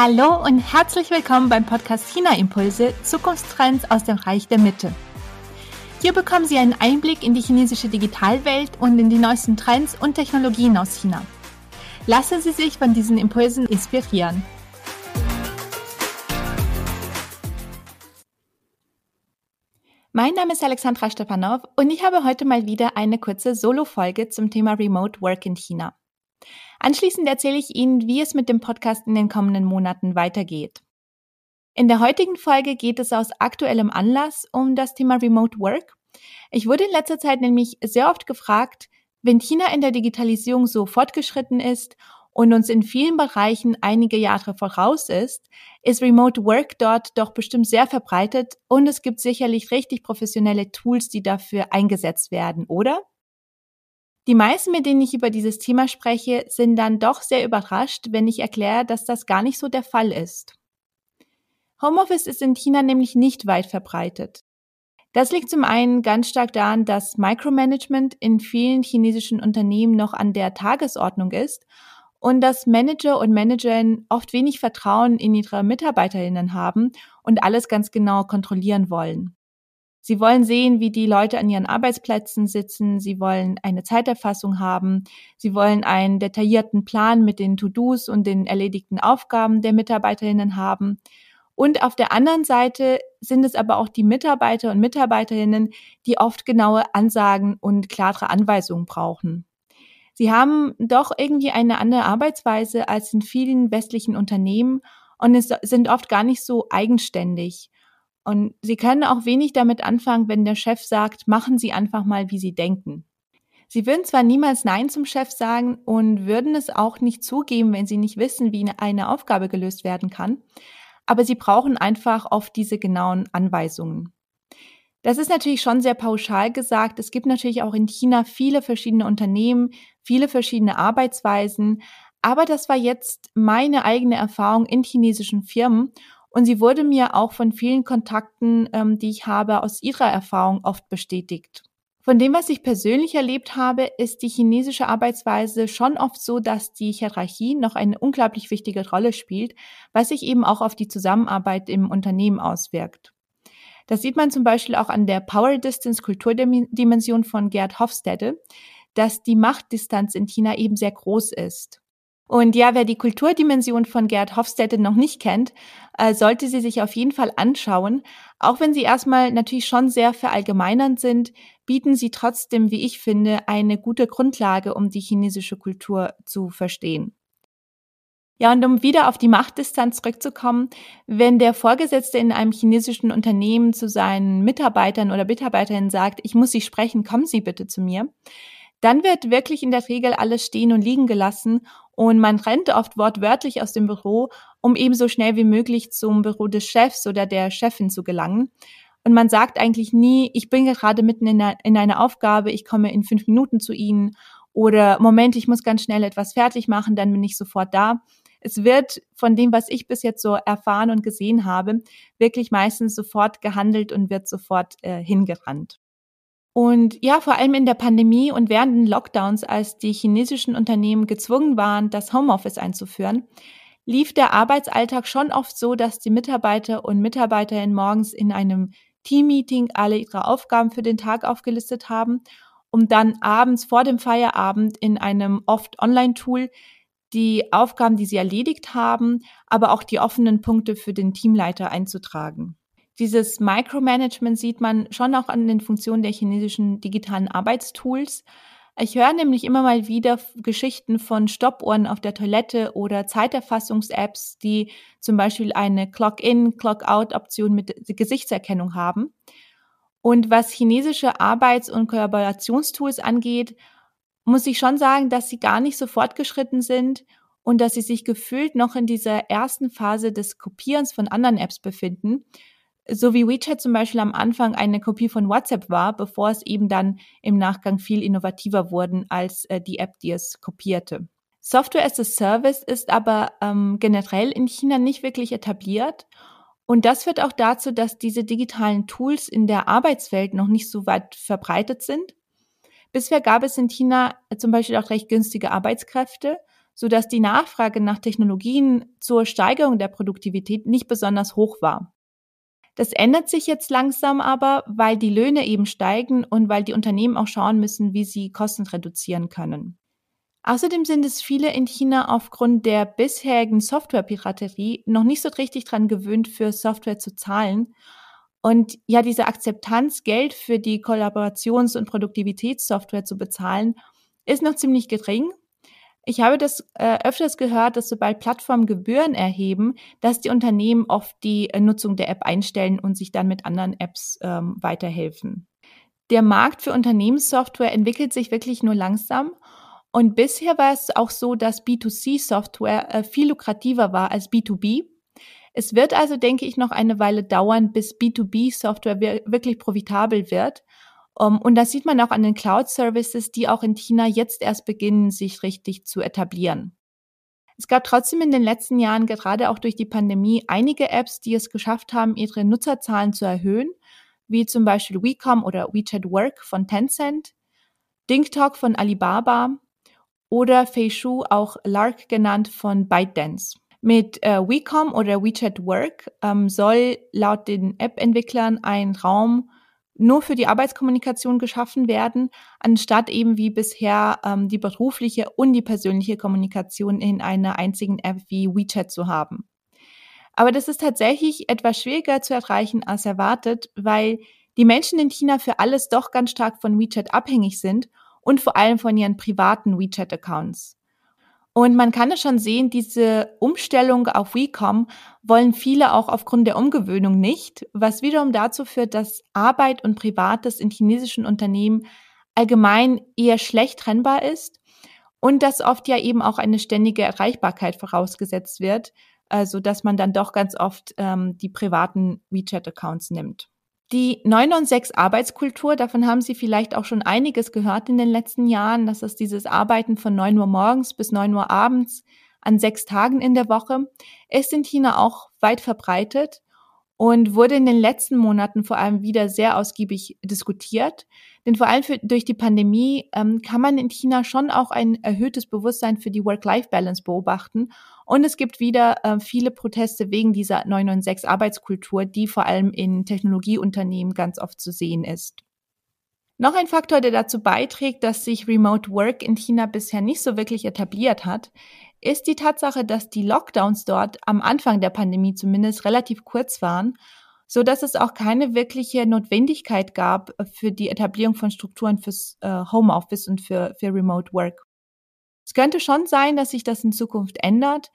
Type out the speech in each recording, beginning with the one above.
Hallo und herzlich willkommen beim Podcast China Impulse Zukunftstrends aus dem Reich der Mitte. Hier bekommen Sie einen Einblick in die chinesische Digitalwelt und in die neuesten Trends und Technologien aus China. Lassen Sie sich von diesen Impulsen inspirieren. Mein Name ist Alexandra Stepanov und ich habe heute mal wieder eine kurze Solo-Folge zum Thema Remote Work in China. Anschließend erzähle ich Ihnen, wie es mit dem Podcast in den kommenden Monaten weitergeht. In der heutigen Folge geht es aus aktuellem Anlass um das Thema Remote Work. Ich wurde in letzter Zeit nämlich sehr oft gefragt, wenn China in der Digitalisierung so fortgeschritten ist und uns in vielen Bereichen einige Jahre voraus ist, ist Remote Work dort doch bestimmt sehr verbreitet und es gibt sicherlich richtig professionelle Tools, die dafür eingesetzt werden, oder? Die meisten, mit denen ich über dieses Thema spreche, sind dann doch sehr überrascht, wenn ich erkläre, dass das gar nicht so der Fall ist. Homeoffice ist in China nämlich nicht weit verbreitet. Das liegt zum einen ganz stark daran, dass Micromanagement in vielen chinesischen Unternehmen noch an der Tagesordnung ist und dass Manager und Managerinnen oft wenig Vertrauen in ihre Mitarbeiterinnen haben und alles ganz genau kontrollieren wollen. Sie wollen sehen, wie die Leute an ihren Arbeitsplätzen sitzen. Sie wollen eine Zeiterfassung haben. Sie wollen einen detaillierten Plan mit den To-Dos und den erledigten Aufgaben der Mitarbeiterinnen haben. Und auf der anderen Seite sind es aber auch die Mitarbeiter und Mitarbeiterinnen, die oft genaue Ansagen und klare Anweisungen brauchen. Sie haben doch irgendwie eine andere Arbeitsweise als in vielen westlichen Unternehmen und sind oft gar nicht so eigenständig. Und sie können auch wenig damit anfangen, wenn der Chef sagt, machen Sie einfach mal, wie Sie denken. Sie würden zwar niemals Nein zum Chef sagen und würden es auch nicht zugeben, wenn sie nicht wissen, wie eine Aufgabe gelöst werden kann, aber sie brauchen einfach oft diese genauen Anweisungen. Das ist natürlich schon sehr pauschal gesagt. Es gibt natürlich auch in China viele verschiedene Unternehmen, viele verschiedene Arbeitsweisen, aber das war jetzt meine eigene Erfahrung in chinesischen Firmen und sie wurde mir auch von vielen Kontakten, ähm, die ich habe, aus ihrer Erfahrung oft bestätigt. Von dem, was ich persönlich erlebt habe, ist die chinesische Arbeitsweise schon oft so, dass die Hierarchie noch eine unglaublich wichtige Rolle spielt, was sich eben auch auf die Zusammenarbeit im Unternehmen auswirkt. Das sieht man zum Beispiel auch an der Power Distance Kulturdimension von Gerd Hofstede, dass die Machtdistanz in China eben sehr groß ist. Und ja, wer die Kulturdimension von Gerd Hofstede noch nicht kennt, äh, sollte sie sich auf jeden Fall anschauen. Auch wenn sie erstmal natürlich schon sehr verallgemeinernd sind, bieten sie trotzdem, wie ich finde, eine gute Grundlage, um die chinesische Kultur zu verstehen. Ja, und um wieder auf die Machtdistanz zurückzukommen, wenn der Vorgesetzte in einem chinesischen Unternehmen zu seinen Mitarbeitern oder Mitarbeiterinnen sagt, ich muss Sie sprechen, kommen Sie bitte zu mir, dann wird wirklich in der Regel alles stehen und liegen gelassen und man rennt oft wortwörtlich aus dem Büro, um eben so schnell wie möglich zum Büro des Chefs oder der Chefin zu gelangen. Und man sagt eigentlich nie, ich bin gerade mitten in, einer, in einer Aufgabe, ich komme in fünf Minuten zu Ihnen oder Moment, ich muss ganz schnell etwas fertig machen, dann bin ich sofort da. Es wird von dem, was ich bis jetzt so erfahren und gesehen habe, wirklich meistens sofort gehandelt und wird sofort äh, hingerannt. Und ja, vor allem in der Pandemie und während den Lockdowns, als die chinesischen Unternehmen gezwungen waren, das Homeoffice einzuführen, lief der Arbeitsalltag schon oft so, dass die Mitarbeiter und Mitarbeiterinnen morgens in einem Teammeeting alle ihre Aufgaben für den Tag aufgelistet haben, um dann abends vor dem Feierabend in einem oft Online-Tool die Aufgaben, die sie erledigt haben, aber auch die offenen Punkte für den Teamleiter einzutragen. Dieses Micromanagement sieht man schon auch an den Funktionen der chinesischen digitalen Arbeitstools. Ich höre nämlich immer mal wieder Geschichten von Stoppuhren auf der Toilette oder Zeiterfassungs-Apps, die zum Beispiel eine Clock-in, Clock-out-Option mit Gesichtserkennung haben. Und was chinesische Arbeits- und Kollaborationstools angeht, muss ich schon sagen, dass sie gar nicht so fortgeschritten sind und dass sie sich gefühlt noch in dieser ersten Phase des Kopierens von anderen Apps befinden so wie WeChat zum Beispiel am Anfang eine Kopie von WhatsApp war, bevor es eben dann im Nachgang viel innovativer wurden als äh, die App, die es kopierte. Software as a Service ist aber ähm, generell in China nicht wirklich etabliert. Und das führt auch dazu, dass diese digitalen Tools in der Arbeitswelt noch nicht so weit verbreitet sind. Bisher gab es in China zum Beispiel auch recht günstige Arbeitskräfte, sodass die Nachfrage nach Technologien zur Steigerung der Produktivität nicht besonders hoch war. Das ändert sich jetzt langsam aber, weil die Löhne eben steigen und weil die Unternehmen auch schauen müssen, wie sie Kosten reduzieren können. Außerdem sind es viele in China aufgrund der bisherigen Softwarepiraterie noch nicht so richtig dran gewöhnt, für Software zu zahlen. Und ja, diese Akzeptanz, Geld für die Kollaborations- und Produktivitätssoftware zu bezahlen, ist noch ziemlich gering ich habe das äh, öfters gehört, dass sobald Plattformen Gebühren erheben, dass die Unternehmen oft die äh, Nutzung der App einstellen und sich dann mit anderen Apps ähm, weiterhelfen. Der Markt für Unternehmenssoftware entwickelt sich wirklich nur langsam. Und bisher war es auch so, dass B2C-Software äh, viel lukrativer war als B2B. Es wird also, denke ich, noch eine Weile dauern, bis B2B-Software wirklich profitabel wird. Um, ähm, und das sieht man auch an den Cloud-Services, die auch in China jetzt erst beginnen, sich richtig zu etablieren. Es gab trotzdem in den letzten Jahren, gerade auch durch die Pandemie, einige Apps, die es geschafft haben, ihre Nutzerzahlen zu erhöhen, wie zum Beispiel WeCom oder WeChat Work von Tencent, DingTalk von Alibaba oder Feishu, auch Lark genannt, von ByteDance. Mit äh, WeCom oder WeChat Work ähm, soll laut den App-Entwicklern ein Raum nur für die Arbeitskommunikation geschaffen werden, anstatt eben wie bisher ähm, die berufliche und die persönliche Kommunikation in einer einzigen App wie WeChat zu haben. Aber das ist tatsächlich etwas schwieriger zu erreichen als erwartet, weil die Menschen in China für alles doch ganz stark von WeChat abhängig sind und vor allem von ihren privaten WeChat-Accounts. Und man kann es schon sehen, diese Umstellung auf WeCom wollen viele auch aufgrund der Umgewöhnung nicht, was wiederum dazu führt, dass Arbeit und Privates in chinesischen Unternehmen allgemein eher schlecht trennbar ist und dass oft ja eben auch eine ständige Erreichbarkeit vorausgesetzt wird, also dass man dann doch ganz oft ähm, die privaten WeChat-Accounts nimmt. Die 996 Arbeitskultur, davon haben Sie vielleicht auch schon einiges gehört in den letzten Jahren. Das ist dieses Arbeiten von 9 Uhr morgens bis 9 Uhr abends an sechs Tagen in der Woche, ist in China auch weit verbreitet und wurde in den letzten Monaten vor allem wieder sehr ausgiebig diskutiert. Denn vor allem für, durch die Pandemie ähm, kann man in China schon auch ein erhöhtes Bewusstsein für die Work-Life-Balance beobachten. Und es gibt wieder äh, viele Proteste wegen dieser 996 Arbeitskultur, die vor allem in Technologieunternehmen ganz oft zu sehen ist. Noch ein Faktor, der dazu beiträgt, dass sich Remote Work in China bisher nicht so wirklich etabliert hat, ist die Tatsache, dass die Lockdowns dort am Anfang der Pandemie zumindest relativ kurz waren, so dass es auch keine wirkliche Notwendigkeit gab für die Etablierung von Strukturen fürs äh, Homeoffice und für, für Remote Work. Es könnte schon sein, dass sich das in Zukunft ändert,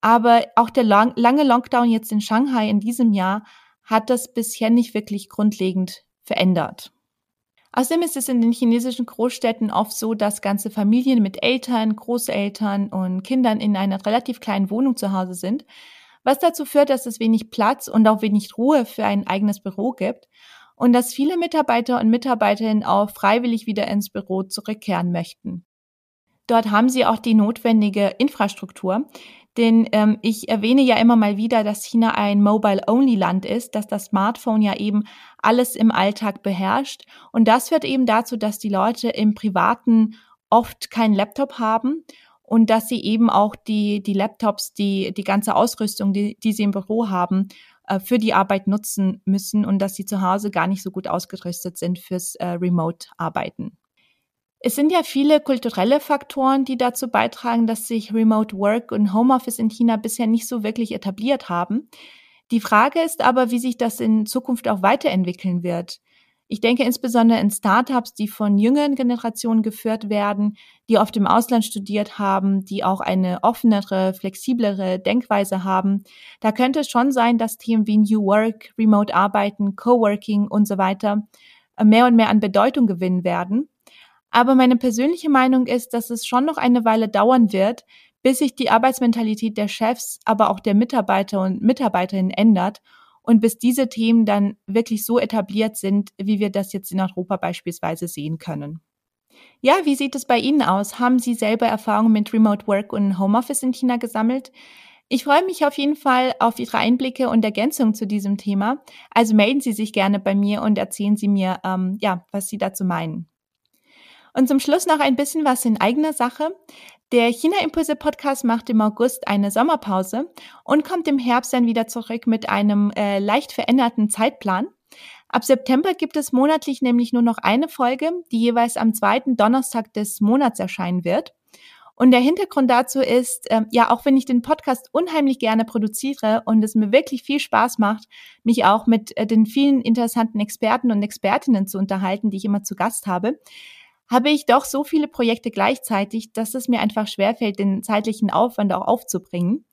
aber auch der lang, lange Lockdown jetzt in Shanghai in diesem Jahr hat das bisher nicht wirklich grundlegend verändert. Außerdem ist es in den chinesischen Großstädten oft so, dass ganze Familien mit Eltern, Großeltern und Kindern in einer relativ kleinen Wohnung zu Hause sind, was dazu führt, dass es wenig Platz und auch wenig Ruhe für ein eigenes Büro gibt und dass viele Mitarbeiter und Mitarbeiterinnen auch freiwillig wieder ins Büro zurückkehren möchten. Dort haben sie auch die notwendige Infrastruktur, denn ähm, ich erwähne ja immer mal wieder, dass China ein Mobile-Only-Land ist, dass das Smartphone ja eben alles im Alltag beherrscht. Und das führt eben dazu, dass die Leute im Privaten oft keinen Laptop haben und dass sie eben auch die, die Laptops, die, die ganze Ausrüstung, die, die sie im Büro haben, äh, für die Arbeit nutzen müssen und dass sie zu Hause gar nicht so gut ausgerüstet sind fürs äh, Remote-Arbeiten. Es sind ja viele kulturelle Faktoren, die dazu beitragen, dass sich Remote Work und Homeoffice in China bisher nicht so wirklich etabliert haben. Die Frage ist aber, wie sich das in Zukunft auch weiterentwickeln wird. Ich denke insbesondere in Startups, die von jüngeren Generationen geführt werden, die oft im Ausland studiert haben, die auch eine offenere, flexiblere Denkweise haben. Da könnte es schon sein, dass Themen wie New Work, Remote Arbeiten, Coworking und so weiter mehr und mehr an Bedeutung gewinnen werden. Aber meine persönliche Meinung ist, dass es schon noch eine Weile dauern wird, bis sich die Arbeitsmentalität der Chefs, aber auch der Mitarbeiter und Mitarbeiterinnen ändert und bis diese Themen dann wirklich so etabliert sind, wie wir das jetzt in Europa beispielsweise sehen können. Ja, wie sieht es bei Ihnen aus? Haben Sie selber Erfahrungen mit Remote Work und Homeoffice in China gesammelt? Ich freue mich auf jeden Fall auf Ihre Einblicke und Ergänzungen zu diesem Thema. Also melden Sie sich gerne bei mir und erzählen Sie mir, ähm, ja, was Sie dazu meinen. Und zum Schluss noch ein bisschen was in eigener Sache. Der China-Impulse-Podcast macht im August eine Sommerpause und kommt im Herbst dann wieder zurück mit einem äh, leicht veränderten Zeitplan. Ab September gibt es monatlich nämlich nur noch eine Folge, die jeweils am zweiten Donnerstag des Monats erscheinen wird. Und der Hintergrund dazu ist, äh, ja, auch wenn ich den Podcast unheimlich gerne produziere und es mir wirklich viel Spaß macht, mich auch mit äh, den vielen interessanten Experten und Expertinnen zu unterhalten, die ich immer zu Gast habe, habe ich doch so viele Projekte gleichzeitig, dass es mir einfach schwerfällt, den zeitlichen Aufwand auch aufzubringen.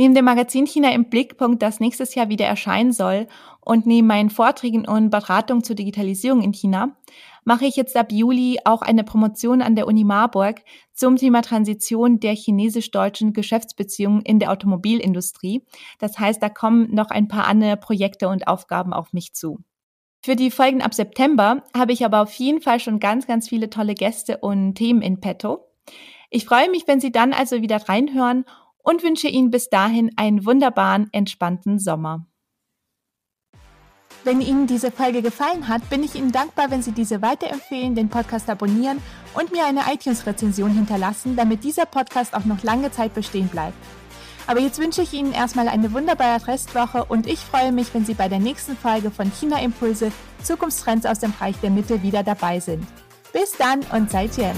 Neben dem Magazin China im Blickpunkt, das nächstes Jahr wieder erscheinen soll, und neben meinen Vorträgen und Beratungen zur Digitalisierung in China, mache ich jetzt ab Juli auch eine Promotion an der Uni Marburg zum Thema Transition der chinesisch-deutschen Geschäftsbeziehungen in der Automobilindustrie. Das heißt, da kommen noch ein paar andere Projekte und Aufgaben auf mich zu. Für die Folgen ab September habe ich aber auf jeden Fall schon ganz, ganz viele tolle Gäste und Themen in petto. Ich freue mich, wenn Sie dann also wieder reinhören und wünsche Ihnen bis dahin einen wunderbaren, entspannten Sommer. Wenn Ihnen diese Folge gefallen hat, bin ich Ihnen dankbar, wenn Sie diese weiterempfehlen, den Podcast abonnieren und mir eine iTunes-Rezension hinterlassen, damit dieser Podcast auch noch lange Zeit bestehen bleibt. Aber jetzt wünsche ich Ihnen erstmal eine wunderbare Restwoche und ich freue mich, wenn Sie bei der nächsten Folge von China Impulse Zukunftstrends aus dem Bereich der Mitte wieder dabei sind. Bis dann und seid Jen.